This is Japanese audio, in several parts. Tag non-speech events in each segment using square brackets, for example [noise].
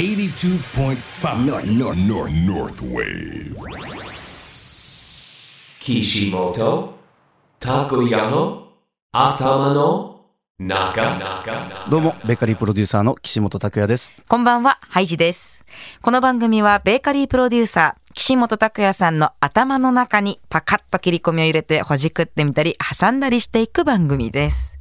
82.5 North, North, North, North Wave. Kishimoto Takuyano Atamano Naga どうも、ベーカリープロデューサーの岸本拓也です。こんばんは、ハイジです。この番組はベーカリープロデューサー、岸本拓也さんの頭の中にパカッと切り込みを入れてほじくってみたり、挟んだりしていく番組です。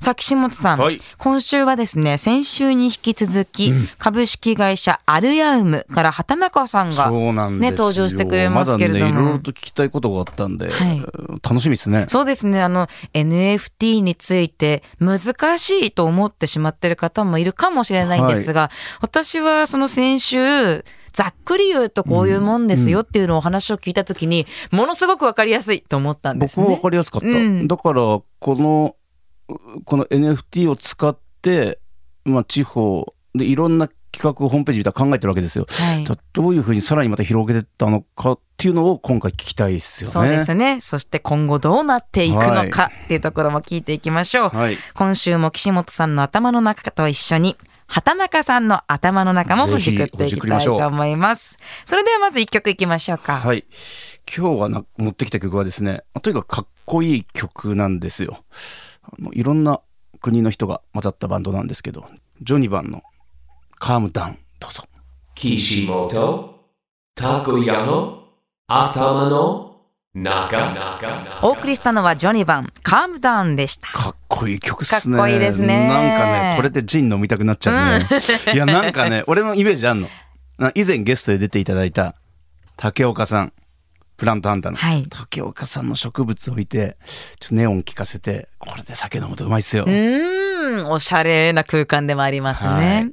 さあ、岸本さん、はい今週はですね、先週に引き続き、株式会社アルヤウムから畑中さんが、そうなんですよ。ね、登場してくれますけれども。まだね、いろいろと聞きたいことがあったんで、はい楽しみですね。そうですね。あの、NFT について難しいと思ってしまってる方もいるかもしれないんですが、私はその先週、ざっくり言うとこういうもんですよっていうのをお話を聞いたときに、ものすごくわかりやすいと思ったんですね。僕もわかりやすかった。うんだから、この、この NFT を使って、まあ、地方でいろんな企画をホームページ見たら考えてるわけですよ。はいどういうふうにさらにまた広げてったのかっていうのを今回聞きたいですよね。そうですね。そして今後どうなっていくのかっていうところも聞いていきましょう。はい。今週も岸本さんの頭の中と一緒に畑中さんの頭の中もほじくっていきたいと思います。それではまず一曲いきましょうか。はい。今日はな持ってきた曲はですね、とにかくかっこいい曲なんですよ。あのいろんな国の人が混ざったバンドなんですけど、ジョニバンのカームダウン、どうぞ。Kishimoto Takuyano Atamano Naga お送りしたのはジョニバン、カームダウンでした。かっこいい曲っすね。かっこいいですねなんかね、これでジン飲みたくなっちゃうね。いや、なんかね、俺のイメージあんの。な以前ゲストで出ていただいた竹岡さん、プラントハンターの。はい竹岡さんの植物置いて、ちょっとネオン効かせて、これで酒飲むとうまいっすよ。うーん、おしゃれな空間でもありますね。はい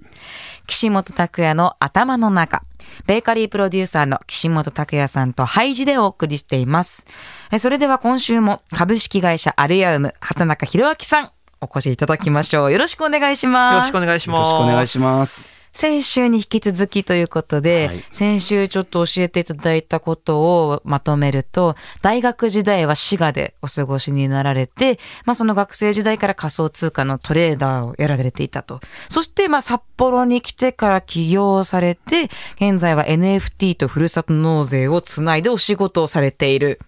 岸本拓也の頭の中。ベーカリープロデューサーの岸本拓也さんとハイジでお送りしています。えそれでは今週も株式会社アルヤウム、畑中博明さん、お越しいただきましょう。よろしくお願いしよます。ろしくお願いしよます。ろしくお願いします。先週に引き続きということで、はい先週ちょっと教えていただいたことをまとめると、大学時代は滋賀でお過ごしになられて、まあその学生時代から仮想通貨のトレーダーをやられていたと。そしてまあ札幌に来てから起業されて、現在は NFT とふるさと納税をつないでお仕事をされている。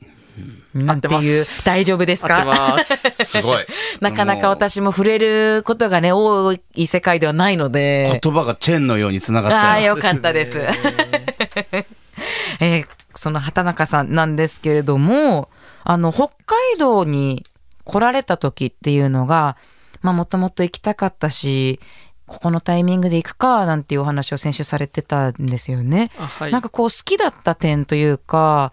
なんて合っていうま、す大丈夫です合ってかます。[laughs] すごい。[laughs] なかなか私も触れることがね、多い世界ではないので。言葉がチェーンのようにつながああ、ったよ。よかったです。[laughs] えーその畑中さんなんですけれども、あの、北海道に来られた時っていうのが、まあ、もともと行きたかったし、ここのタイミングで行くか、なんていうお話を先週されてたんですよね。あはいなんかこう、好きだった点というか、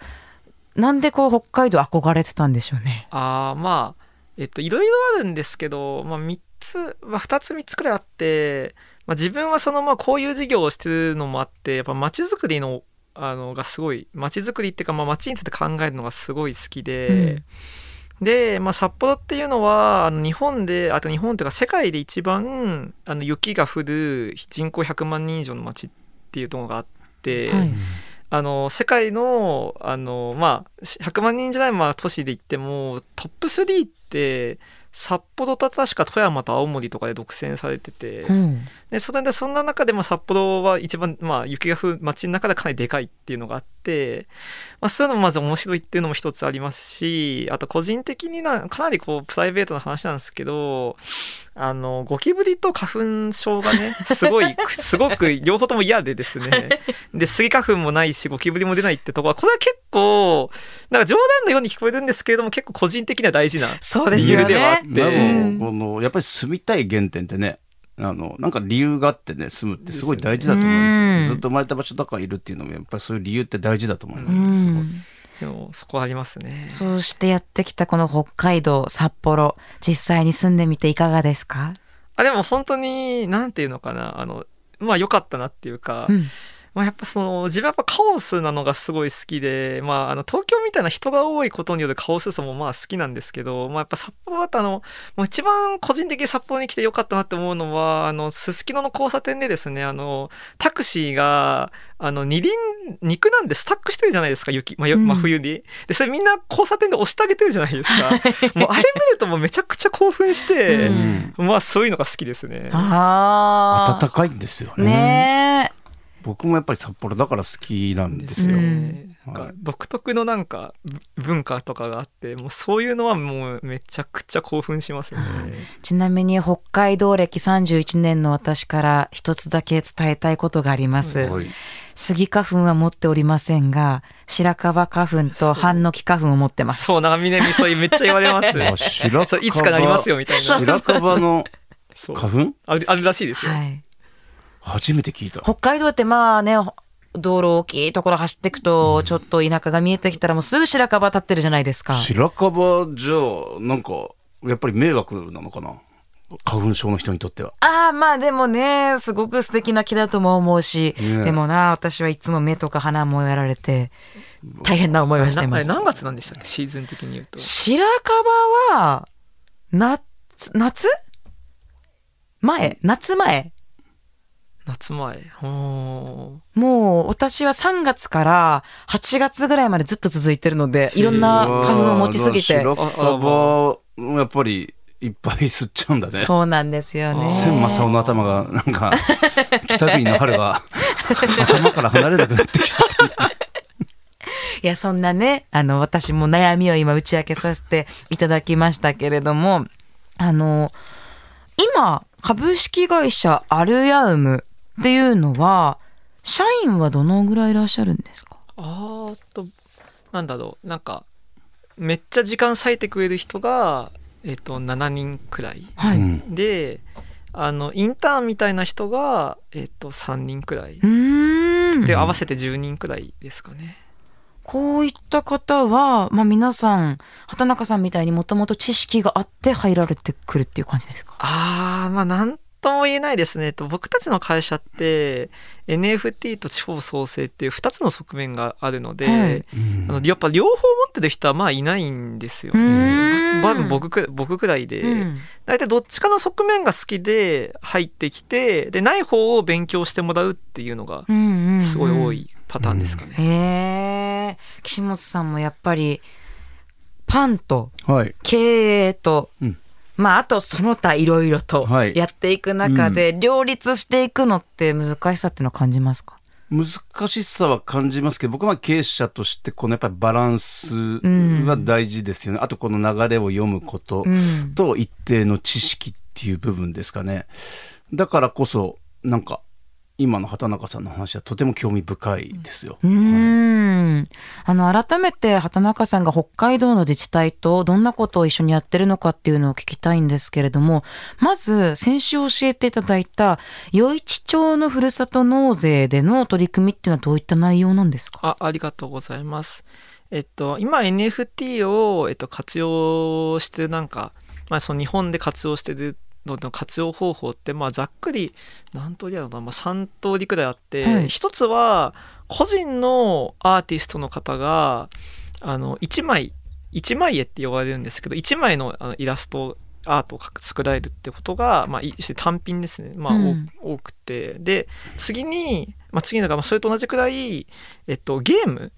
なんでこう、北海道憧れてたんでしょうね。あーまあえっといろいろあるんですけど、まあ、3つ、まあ、2つ3つくらいあって、まあ、自分はそのまあこういう事業をしてるのもあってやっぱ街づくりのあのがすごい街づくりっていうか、まあ、街について考えるのがすごい好きで、で、まあ、札幌っていうのはあの日本であと日本というか世界で一番あの雪が降る人口100万人以上の街っていうのがあって。はい。あの世界のあの、まあ、100万人じゃない、まあ、都市で言ってもトップ3って札幌と確か富山と青森とかで独占されてて、うん。でそれでそんな中でも札幌は一番、まあ、雪が降る街の中でかなりでかいっていうのがあって、まあ、そういうのもまず面白いっていうのも一つありますしあと個人的になかなりこうプライベートな話なんですけどあのゴキブリと花粉症がね [laughs] すごいすごく両方とも嫌でですね。でスギ花粉もないしゴキブリも出ないってとこはこれは結構なんか冗談のように聞こえるんですけれども結構個人的には大事なそうです理由。ではあって、でも、この、やっぱり住みたい原点ってね、あの、なんか理由があってね、住むってすごい大事だと思うんですよ。うんずっと生まれた場所だからいるっていうのも、やっぱりそういう理由って大事だと思いまうす。すごいん。でもそこはありますね。そうしてやってきたこの北海道、札幌、実際に住んでみていかがですか？あでも本当に何ていうのかなあのまあ良かったなっていうか、うんまあ、やっぱその自分はやっぱカオスなのがすごい好きで、まあ、あの東京みたいな人が多いことによるカオスさもまあ好きなんですけど、まあ、やっぱ札幌だとあのもう一番個人的に札幌に来て良かったなって思うのはあのすすきのの交差点でですねあのタクシーがあの二輪肉なんでスタックしてるじゃないですか雪、まあようん真冬にでそれみんな交差点で押してあげてるじゃないですか [laughs] もうあれ見るともうめちゃくちゃ興奮して、うんまあそういうのが好きですね。ああ。暖かいんですよね。ねえ。僕もやっぱり札幌だから好きなんですよ。はい独特のなんかぶ文化とかがあってもうそういうのはもうめちゃくちゃ興奮しますね。ちなみに北海道歴31年の私から一つだけ伝えたいことがあります。はいスギ花粉は持っておりませんが、白樺花粉とハンノキ花粉を持ってます。そう長峰そうめっちゃ言われます。あ白そういつかなりますよみたいな。白樺の花粉？あるあるらしいですよ。はい。初めて聞いた。北海道ってまあね、道路大きいところ走っていくと、ちょっと田舎が見えてきたらもうすぐ白樺立ってるじゃないですか。白樺じゃあなんかやっぱり迷惑なのかな？花粉症の人にとっては。ああ、まあでもね、すごく素敵な木だとも思うし、ねでもな、私はいつも目とか鼻もやられて、大変な思いをしています。何月なんでしたっけ？シーズン的に言うと。白樺は、夏、夏？前？夏前？夏前。ほもう私は3月から8月ぐらいまでずっと続いてるので、いろんな花粉を持ちすぎて白樺やっぱりいっぱい吸っちゃうんだね。そうなんですよね。千正雄の頭がなんか北国の春が [laughs] 頭から離れなくなってきちゃったんだ。いや、そんなね、あの、私も悩みを今打ち明けさせていただきましたけれども、あの、今、株式会社アルヤウムっていうのは、社員はどのぐらいいらっしゃるんですか？う。あとなんだろうなんかめっちゃ時間割いてくれる人がえっと7人くらいはい。であのインターンみたいな人がえっと3人くらい。で合わせて10人くらいですかね。こういった方は、まあ皆さん、畑中さんみたいにもともと知識があって入られてくるっていう感じですか？あーまあなんとも言えないですね。と僕たちの会社って NFT と地方創生っていう2つの側面があるので、はい。あのやっぱ両方持ってる人はまあいないんですよ僕く僕くらいで、うん。大体どっちかの側面が好きで入ってきてでない方を勉強してもらうっていうのがうんうんうんすごい多いパターンですかね。へえ岸本さんもやっぱりパンとはい。経営と、うんまああとその他いろいろとはい。やっていく中で両立していくのって難しさっていうのは感じますか、難しさは感じますけど僕は経営者としてこのやっぱりバランスは大事ですよね、あとこの流れを読むことうん。と一定の知識っていう部分ですかね。だからこそなんか今の畑中さんの話はとても興味深いですよ、うーんあの改めて畑中さんが北海道の自治体とどんなことを一緒にやってるのかっていうのを聞きたいんですけれどもまず先週教えていただいた余市町のふるさと納税での取り組みっていうのはどういった内容なんですか？あありがとうございます。えっと、今 NFT を、えっと、活用してるなんか、まあ、その日本で活用してるのの活用方法って、まあ、ざっくり何通りだろうな、まあ、3通りくらいあって、はい。一つは個人のアーティストの方があの1枚1枚絵って呼ばれるんですけど1枚のあのイラストアートを作られるってことが、まあ、単品ですね、まあうん。多多くて。で次に、まあ、次のが、まあ、それと同じくらい、えっと、ゲーム。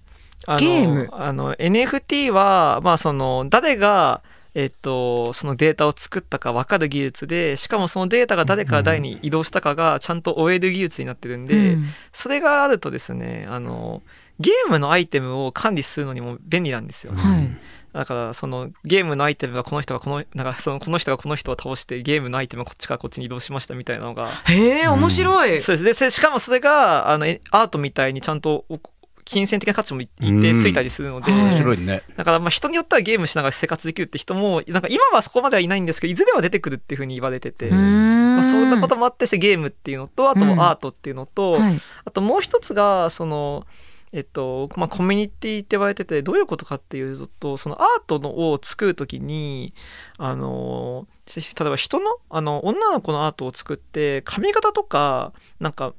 あのゲーム。あの NFT は、まあ、その誰がえっと、そのデータを作ったか分かる技術でしかもそのデータが誰から誰に移動したかがちゃんと追える技術になってるんで、うん。それがあるとですねあのゲームのアイテムを管理するのにも便利なんですよ。はい。だからそのゲームのアイテムがこの人がこのなんかそのこの人がこの人を倒してゲームのアイテムがこっちからこっちに移動しましたみたいなのが、へえ面白い、そうです。でせしかもそれがあのえアートみたいにちゃんとお金銭的な価値も一定ついたりするので、面白いね。だからまあ人によってはゲームしながら生活できるって人もなんか今はそこまではいないんですけどいずれは出てくるっていうふうに言われてて、まあ、そんなこともあってゲームっていうのとあとうん。アートっていうのと、はい。あともう一つがそのえっとまあ、コミュニティって言われててどういうことかっていうとそのアートのを作る時にあの例えば人のあの女の子のアートを作って髪型とかなんか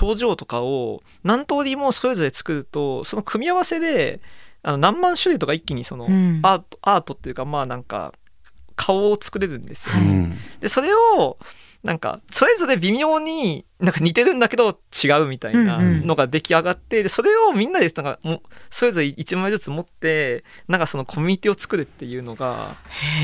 表情とかを何通りもそれぞれ作るとその組み合わせであの何万種類とか一気にそのうん。アート,、アートっていうかまあなんか顔を作れるんですようんでそれをなんかそれぞれ微妙になんか似てるんだけど違うみたいなのが出来上がってでそれをみんなでなんかもうそれぞれ1枚ずつ持ってなんかそのコミュニティを作るっていうのが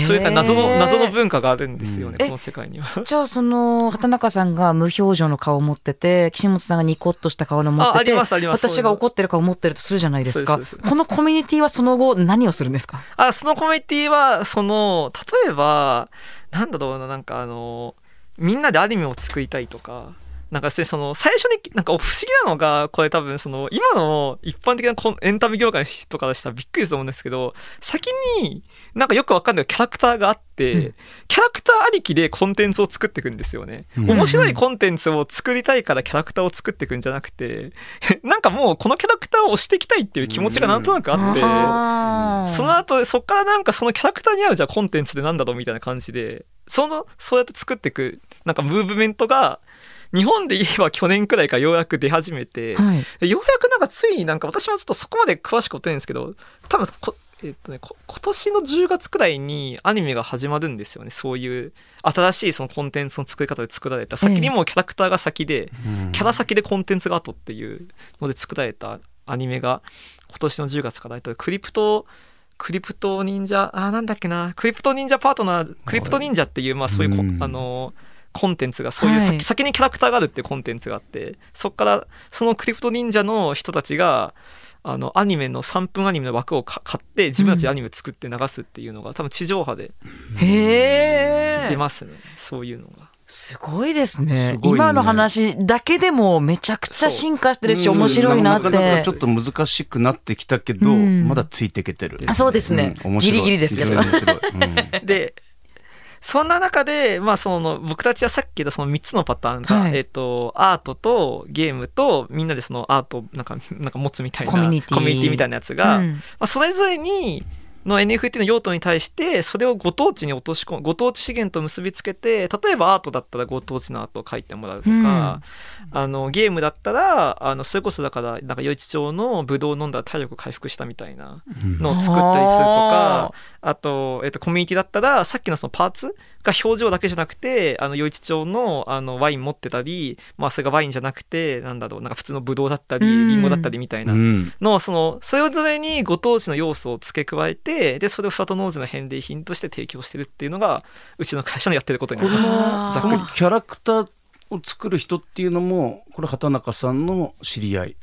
そういった謎の謎の文化があるんですよね、うんこの世界には。[laughs] じゃあその畑中さんが無表情の顔を持ってて岸本さんがニコッとした顔の持っあありててますあります。私が怒ってる顔を持ってるとするじゃないですか。このコミュニティはその後何をするんですか？あそのコミュニティはその例えばなんだろうななんかあのみんなでアニメを作りたいとかなんかその最初になんか不思議なのがこれ多分その今の一般的なエンタメ業界の人からしたらびっくりすると思うんですけど先になんかよくわかんないキャラクターがあって、うん。キャラクターありきでコンテンツを作っていくんですよね、うん。面白いコンテンツを作りたいからキャラクターを作っていくんじゃなくて [laughs] なんかもうこのキャラクターを推していきたいっていう気持ちがなんとなくあって、その後そっからなんかそのキャラクターに合うじゃあコンテンツでなんだろうみたいな感じでそのそうやって作っていくなんかムーブメントが日本で言えば去年くらいからようやく出始めて、はい。でようやくなんかついになんか私もちょっとそこまで詳しく追ってないんですけど多分こえっとね、こ今年の10月くらいにアニメが始まるんですよね。そういう新しいそのコンテンツの作り方で作られた先にもうキャラクターが先で、うん。キャラ先でコンテンツが後っていうので作られたアニメが今年の10月からえっとクリプトクリプト忍者あーなんだっけな。クリプト忍者パートナークリプト忍者っていうまあそういうこ、うん。あのコンテンツがそういう先,、はい。先にキャラクターがあるっていうコンテンツがあってそこからそのクリプト忍者の人たちがあのアニメの3分アニメの枠をか買って自分たちでアニメ作って流すっていうのが、多分地上波でへえ出ますね、そういうのが。すごいですね。ね。今の話だけでもめちゃくちゃ進化してるしうん。面白いなって。なかなかちょっと難しくなってきたけど、うん。まだついていけてる。あそうですね。うん。ギリギリですけど。[laughs] でそんな中で、まあ、その僕たちはさっき言ったその3つのパターンが、はい。えっとアートとゲームとみんなでそのアートをなんかなんか持つみたいなコミュニティ。みたいなやつが、まうん。あ、それぞれにの NFT の用途に対してそれをご当地に落とし込むご当地資源と結びつけて例えばアートだったらご当地のアートを描いてもらうとか、あのゲームだったらあのそれこそだからなんか余市町のブドウを飲んだら体力回復したみたいなのを作ったりするとかあと、えっと、コミュニティだったらさっきのそのパーツが表情だけじゃなくてあの余市町のあのワイン持ってたり、まあ、それがワインじゃなくてなんだろうなんか普通のブドウだったりうん。リンゴだったりみたいな。うん。のそのそれぞれにご当地の要素を付け加えてでそれをフラトノーズの返礼品として提供してるっていうのがうちの会社のやってることにこなります。ざっくり。のこのキャラクターを作る人っていうのもこれ畑中さんの知り合い。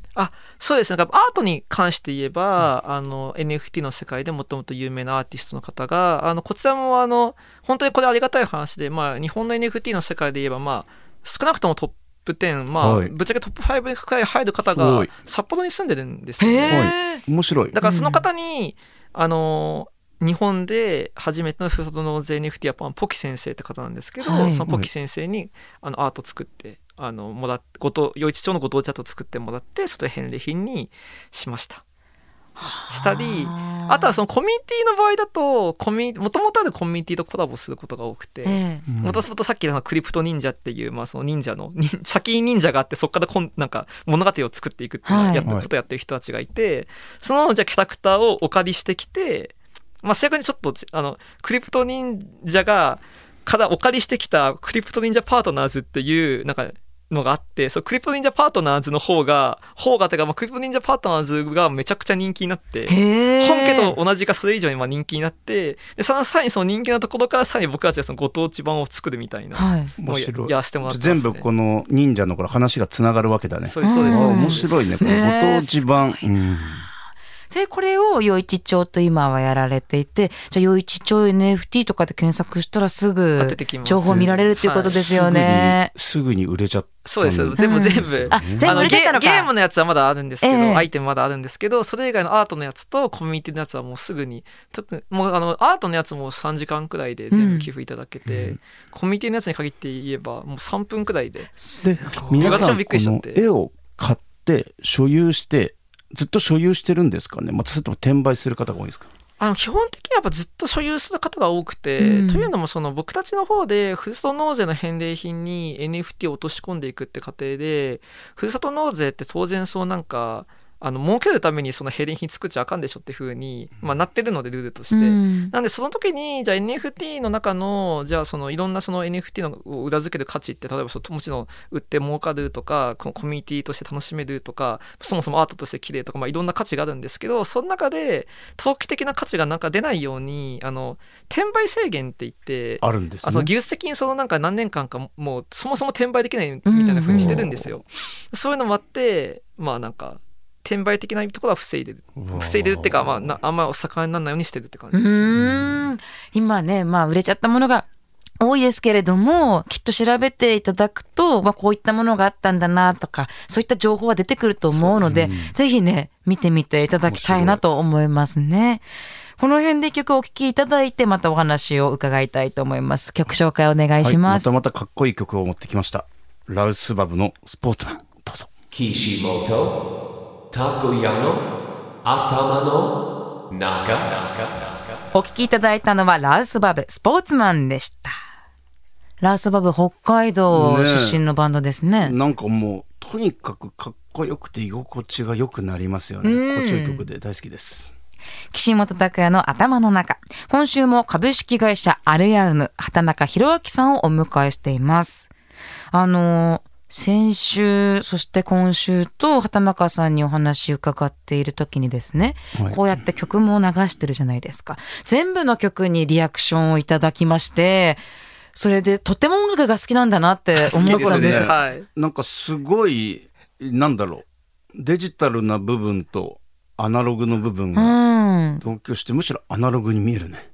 そうですねアートに関して言えば、あの NFT の世界でもともと有名なアーティストの方があのこちらもあの本当にこれありがたい話で、まあ、日本の NFT の世界で言えば、まあ、少なくともトップ10、まあはいぶっちゃけトップ5に入る方がい札幌に住んでるんですよへね。え面白い。だからその方に、あの日本で初めてのふるさと納税 NFT はまあポキ先生って方なんですけど、はいそのポキ先生にあのアート作ってあのもらってごと余市町のご当地アートを作ってもらってそれ返礼品にしました。したりあとはそのコミュニティの場合だとコミもともとあるコミュニティとコラボすることが多くて。ええうんもともとさっきのクリプト忍者っていう、まあ、その忍者の忍先忍者があってそこからこんなんか物語を作っていくっていうやったことをやってる人たちがいて、そのじゃあキャラクターをお借りしてきて、まあ、正確にちょっとあのクリプト忍者がからお借りしてきたクリプト忍者パートナーズっていうなんかのがあってそのクリプト忍者パートナーズの方が方がてか、まあ、クリプト忍者パートナーズがめちゃくちゃ人気になって。本家と同じかそれ以上にまあ人気になってでそのさらにその人気のところからさらに僕たちはそのご当地版を作るみたいなはいのをや面白いやらせてもらってね、全部この忍者の頃話がつながるわけだね。そうですそうです面白いね。このねご当地版。うんでこれを余市町と今はやられていてじゃあ余市町 NFT とかで検索したらすあぐ情報見られるっていうことですよね。すぐにすぐに売れちゃったそうですん全部全部、うんあ全部売れちゃったのか。あゲゲームのやつはまだあるんですけど、ええ。アイテムまだあるんですけどそれ以外のアートのやつとコミュニティのやつはもうすぐに特にもうあのアートのやつも3時間くらいで全部寄付いただけて、コミュニティのやつに限って言えばもう3分くらいで。で皆さん私もびっくりしちゃこのって絵を買って所有してずっと所有してるんですかね？またそれとも転売する方が多いんですか？あの基本的にやっぱずっと所有する方が多くて、うん。というのもその僕たちの方でふるさと納税の返礼品に NFT を落とし込んでいくって過程でふるさと納税って当然そうなんかあの儲けるためにそのヘリ品作っちゃあかんでしょっていうふうに、まあ、なってるのでルールとして。うんなんでその時にじゃあ NFT の中のじゃあそのいろんなその NFT のを裏付ける価値って例えばそのもちろん売って儲かるとかこのコミュニティとして楽しめるとかそもそもアートとして綺麗とか、まあ、いろんな価値があるんですけどその中で投機的な価値がなんか出ないようにあの転売制限って言ってあるんですあのね技術的にそのなんか何年間かもうそもそも転売できないみたいな風にしてるんですよ。そういうのもあってまあなんか転売的なところは防いでる防いでるっていうかまあなあんまお盛んにならないようにしてるって感うじです。ーん今ね、まあ、売れちゃったものが多いですけれども、きっと調べていただくと、まあ、こういったものがあったんだなとか、そういった情報は出てくると思うので、ぜひね、見てみていただきたいなと思いますね。この辺で一曲お聴きいただいて、またお話を伺いたいと思います。曲紹介お願いしま。はいますたまたかっこいい曲を持ってきましたラウスバブのスポーツマンどうぞ Kishimoto Takoyano Atama no? Naka お聞きいただいたのはラウスバブスポーツマンでした。ラウスバブ北海道出身のバンドですね。なんかもうとにかくかっこよくて居心地が良くなりますよねうん心地よい曲で大好きです岸本拓也の頭の中。今週も株式会社アルヤウム、畑中博明さんをお迎えしています。あの、先週、そして今週と畑中さんにお話伺っている時にですね、はいこうやって曲も流してるじゃないですか。全部の曲にリアクションをいただきまして、それでとても音楽が好きなんだなって思。ったんです。はい。なんかすごいなんだろうデジタルな部分とアナログの部分うがん。同居してむしろアナログに見えるね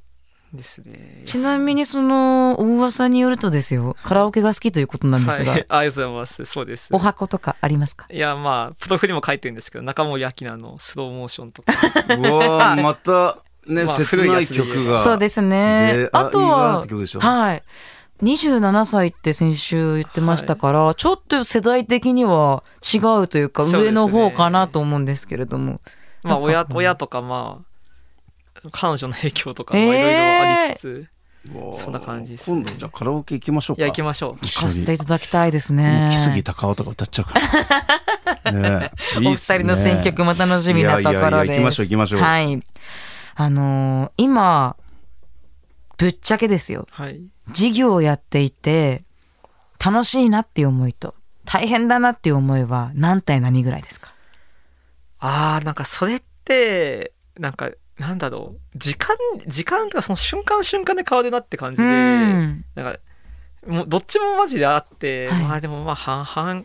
ですね。ちなみにその噂によるとですよ、カラオケが好きということなんですが、はい、ありがとうございます。そうです。お箱とかありますか？いやまあプロフにも書いてるんですけど中森明菜のスローモーションとかうわー [laughs] またね、まあ切ない曲がそうですねで。あとははい。27歳って先週言ってましたから、ちょっと世代的には違うというか、上の方かなと思うんですけれども。まあ親親とかまあ彼女の影響とかいろいろありつつ、うわー。そんな感じですね。今度じゃあカラオケ行きましょうか。いや行きましょう。一聞かせていただきたいですね。木杉隆夫とか歌っちゃうからね。お二人の選曲も楽しみなところです。いやいやいや行きましょう行きましょう。はい。あのー今、ぶっちゃけですよ。はい。事業をやっていて、楽しいなっていう思いと、大変だなっていう思いは何対何ぐらいですか？あーなんかそれってなんかなんだろう。時間時間とかその瞬間瞬間で変わるなって感じで、うん。なんかもうどっちもマジであって、はい。まあでもまあ半々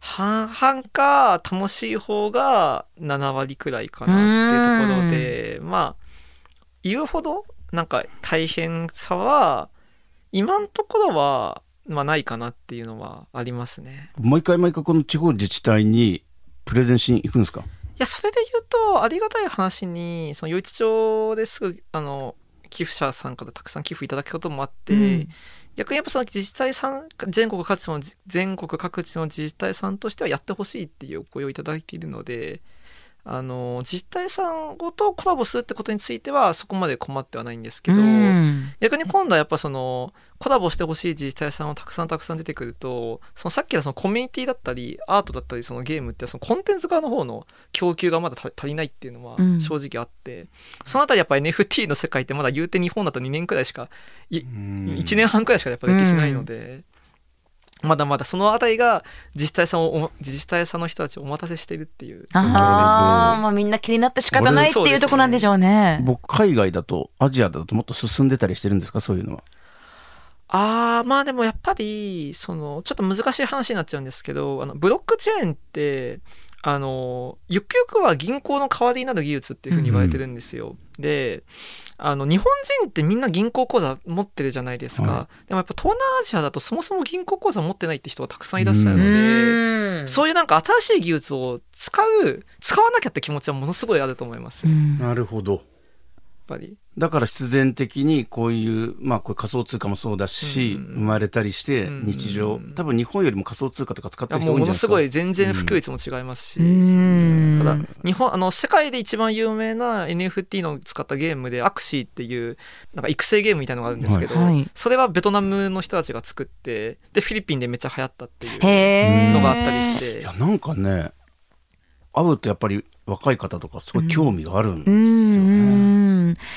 半々か楽しい方が7割くらいかなっていうところでまあ言うほどなんか大変さは今のところは、まあ、ないかなっていうのはありますね。毎回毎回この地方自治体にプレゼンしに行くんですか？いやそれで言うとありがたい話にその余市町ですぐあの寄付者さんからたくさん寄付いただくこともあって、うん。逆にやっぱその自治体さん全国各地の全国各地の自治体さんとしてはやってほしいっていうお声をいただいているのであの自治体さんごとコラボするってことについてはそこまで困ってはないんですけど、うん。逆に今度はやっぱそのコラボしてほしい自治体さんをたくさんたくさん出てくるとそのさっきのそのコミュニティだったりアートだったりそのゲームってそのコンテンツ側の方の供給がまだ足足りないっていうのはうん。正直あって、そのあたりやっぱ NFT の世界ってまだ言うて日本だと2年くらいしかい1年半くらいしかやっぱ歴史ないので、まだまだそのあたりが自治体さんをお自治体さんの人たちをお待たせしているっていう状況ですああ、まあみんな気になって仕方ないっていうとこなんでしょうね。僕海外だとアジアだともっと進んでたりしてるんですかそういうのは？あーまあでもやっぱりそのちょっと難しい話になっちゃうんですけどあのブロックチェーンってあのゆくゆくは銀行の代わりになる技術っていうふうに言われてるんですよ。であの日本人ってみんな銀行口座持ってるじゃないですか、はでもやっぱ東南アジアだとそもそも銀行口座持ってないって人がたくさんいらっしゃるので、うん。そういうなんか新しい技術を使う使わなきゃって気持ちはものすごいあると思いますよ、やっうん。なるほど。ぱり。だから必然的にこういうまあこれ仮想通貨もそうだし、うん生まれたりしてうん日常多分日本よりも仮想通貨とか使ってる人もうものすご多いんじゃないですか？い全然普及率も違いますし、うん。ただ日本あの世界で一番有名な NFT の使ったゲームでアクシーっていうなんか育成ゲームみたいなのがあるんですけど、それはベトナムの人たちが作ってでフィリピンでめっちゃ流行ったっていう。のがあったりして。いやなんかね会うとやっぱり若い方とかすごい興味があるんですようね。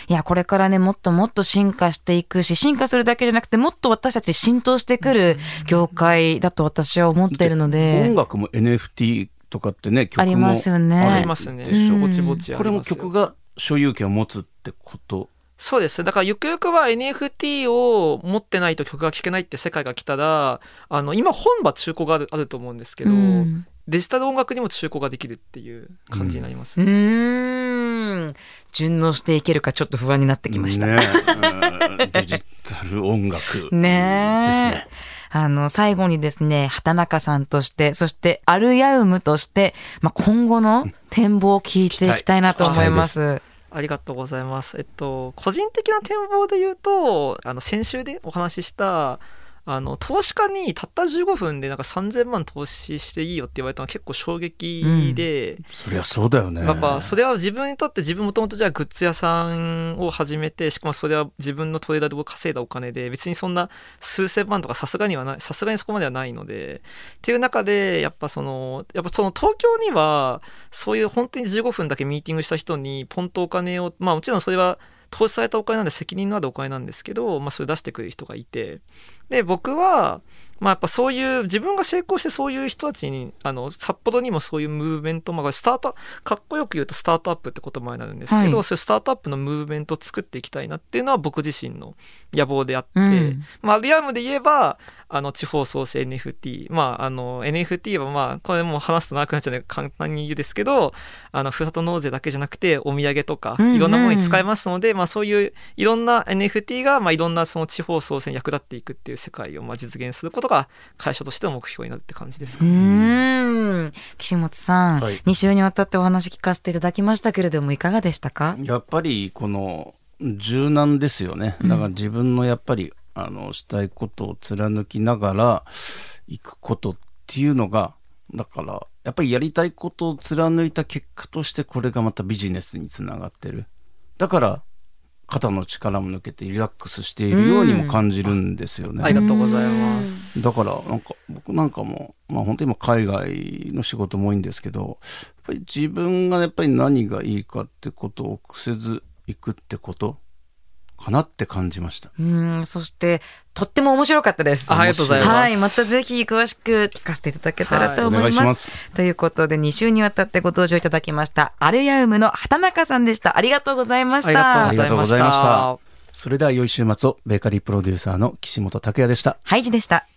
んいやこれからねもっともっと進化していくし進化するだけじゃなくてもっと私たちに浸透してくる業界だと私は思っているので。音楽も NFT とかってね曲もありますよね。ありますね。ぼちぼちこれも曲が所有権を持つってこと？そうです。だからゆくゆくは NFT を持ってないと曲が聴けないって世界が来たらあの今本は中古があるあると思うんですけど、うんデジタル音楽にも中古ができるっていう感じになります、うーん。順応していけるかちょっと不安になってきました。ねうんデジタル音楽。ねえ。ですね。あの、最後にですね、畑中さんとして、そしてアルヤウムとして、まあ、今後の展望を聞いていきたいなと思います。ありがとうございます。えっと、個人的な展望で言うと、あの、先週でお話しした、あの、投資家にたった15分でなんか3000万投資していいよって言われたのは結構衝撃で、そりゃそうだよね。やっぱそれは自分にとって自分もともとじゃあグッズ屋さんを始めてしかもそれは自分のトレーダーで稼いだお金で別にそんな数千万とかさすがにはないさすがにそこまではないのでっていう中でやっぱそのやっぱその東京にはそういう本当に15分だけミーティングした人にポンとお金をまあもちろんそれは投資されたお金なんで責任のあるお金なんですけど、まあ、それ出してくれる人がいて。で僕はまあ、やっぱそういう自分が成功してそういう人たちにあの札幌にもそういうムーブメント、まあ、スタートかっこよく言うとスタートアップって言葉になるんですけど、はい。そういうスタートアップのムーブメントを作っていきたいなっていうのは僕自身の野望であって、うん。まあ、リアムで言えばあの地方創生 NFT、まあ、あの NFT はまあこれもう話すと長くなっちゃうので簡単に言うですけどあのふるさと納税だけじゃなくてお土産とかうんうん。いろんなものに使えますので、まあ、そういういろんな NFT がまあいろんなその地方創生に役立っていくっていう世界をまあ実現することが会社としての目標になるって感じですうかね。ーん。岸本さん、はい。2週にわたってお話聞かせていただきましたけれどもいかがでしたか？やっぱりこの柔軟ですよね。だから自分のやっぱりあのしたいことを貫きながら行くことっていうのがだからやっぱりやりたいことを貫いた結果としてこれがまたビジネスにつながってる。だから肩の力も抜けてリラックスしているようにも感じるんですよね、ありがとうございます。だからなんか僕なんかもまあ本当に今海外の仕事も多いんですけどやっぱり自分がやっぱり何がいいかってことをせずいくってことかなって感じました。うーんそしてとっても面白かったです。あありがとうございます。はいまたぜひ詳しく聞かせていただけたらと思います,、はいます。ということで2週にわたってご登場いただきましたアルヤウムの畑中さんでした。ありがとうございました。ありがとうございました。た。それでは良い週末をベーカリープロデューサーの岸本拓也でした。ハイジでした